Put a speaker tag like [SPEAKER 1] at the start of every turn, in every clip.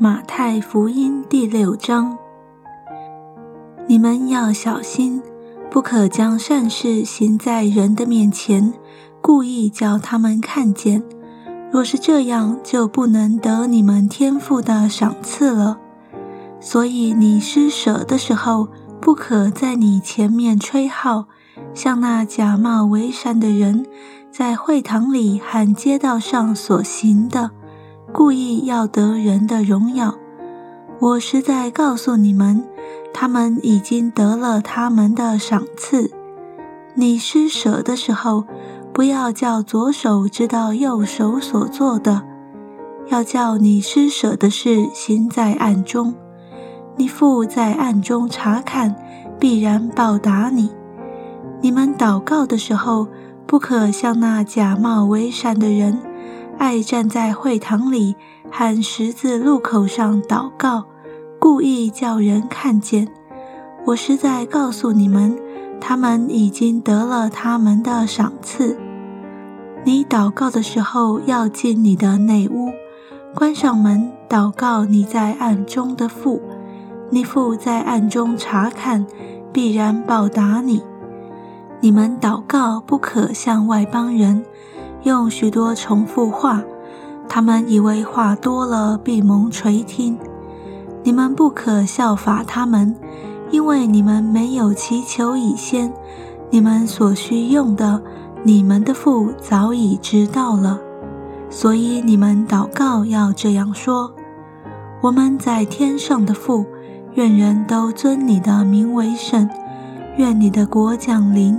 [SPEAKER 1] 马太福音第六章：你们要小心，不可将善事行在人的面前，故意叫他们看见。若是这样，就不能得你们天父的赏赐了。所以你施舍的时候，不可在你前面吹号，像那假冒为善的人，在会堂里和街道上所行的。故意要得人的荣耀，我实在告诉你们，他们已经得了他们的赏赐。你施舍的时候，不要叫左手知道右手所做的，要叫你施舍的事行在暗中。你父在暗中查看，必然报答你。你们祷告的时候，不可像那假冒为善的人。爱站在会堂里和十字路口上祷告，故意叫人看见。我实在告诉你们，他们已经得了他们的赏赐。你祷告的时候，要进你的内屋，关上门，祷告你在暗中的父。你父在暗中查看，必然报答你。你们祷告不可向外邦人。用许多重复话，他们以为话多了必蒙垂听。你们不可效法他们，因为你们没有祈求以先，你们所需用的，你们的父早已知道了。所以你们祷告要这样说：我们在天上的父，愿人都尊你的名为圣，愿你的国降临。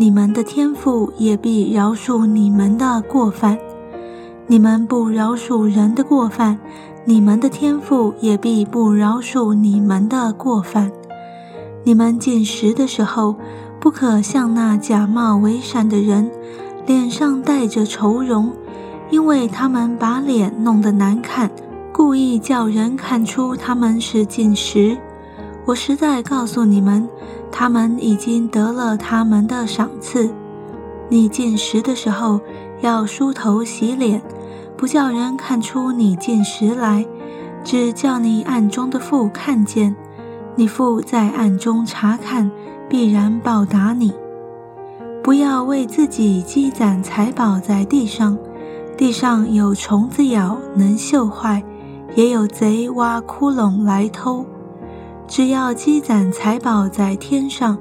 [SPEAKER 1] 你们的天父也必饶恕你们的过犯，你们不饶恕人的过犯，你们的天父也必不饶恕你们的过犯。你们进食的时候，不可像那假冒为善的人，脸上带着愁容，因为他们把脸弄得难看，故意叫人看出他们是进食。我实在告诉你们。他们已经得了他们的赏赐。你进食的时候要梳头洗脸，不叫人看出你进食来，只叫你暗中的父看见。你父在暗中查看，必然报答你。不要为自己积攒财宝在地上，地上有虫子咬，能锈坏；也有贼挖窟窿来偷。只要积攒财宝在天上，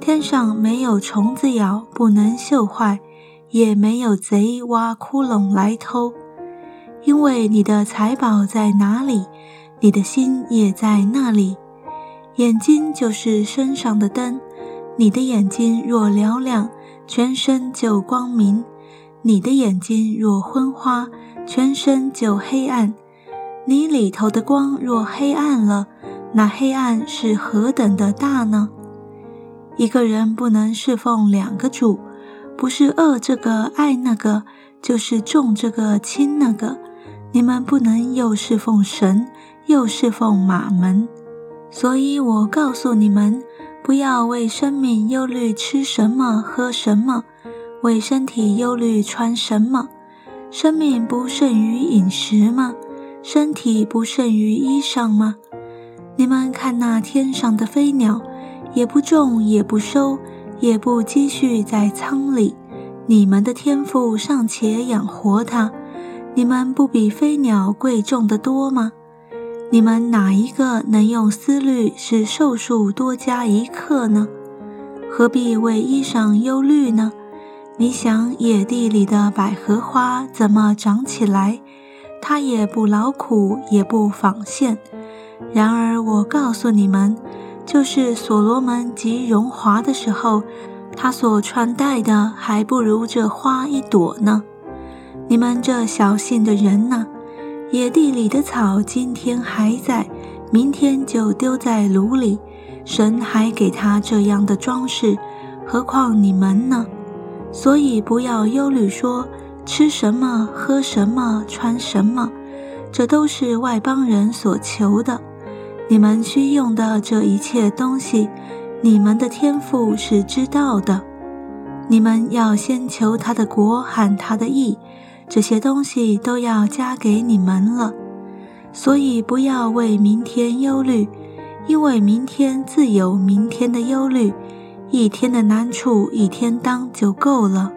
[SPEAKER 1] 天上没有虫子咬，不能锈坏，也没有贼挖窟窿来偷。因为你的财宝在哪里，你的心也在那里。眼睛就是身上的灯，你的眼睛若嘹亮，全身就光明；你的眼睛若昏花，全身就黑暗。你里头的光若黑暗了，那黑暗是何等的大呢？一个人不能侍奉两个主，不是恶这个爱那个，就是重这个轻那个。你们不能又侍奉神，又侍奉马门。所以我告诉你们，不要为生命忧虑吃什么喝什么，为身体忧虑穿什么。生命不胜于饮食吗？身体不胜于衣裳吗？你们看那天上的飞鸟，也不种，也不收，也不积蓄在仓里，你们的天赋尚且养活它，你们不比飞鸟贵重的多吗？你们哪一个能用思虑使寿数多加一刻呢？何必为衣裳忧虑呢？你想野地里的百合花怎么长起来？它也不劳苦，也不纺线。然而我告诉你们，就是所罗门极荣华的时候，他所穿戴的还不如这花一朵呢。你们这小信的人呢？野地里的草今天还在，明天就丢在炉里；神还给他这样的装饰，何况你们呢？所以不要忧虑，说吃什么、喝什么、穿什么，这都是外邦人所求的。你们需用的这一切东西，你们的天赋是知道的。你们要先求他的国喊他的义，这些东西都要加给你们了。所以不要为明天忧虑，因为明天自有明天的忧虑。一天的难处，一天当就够了。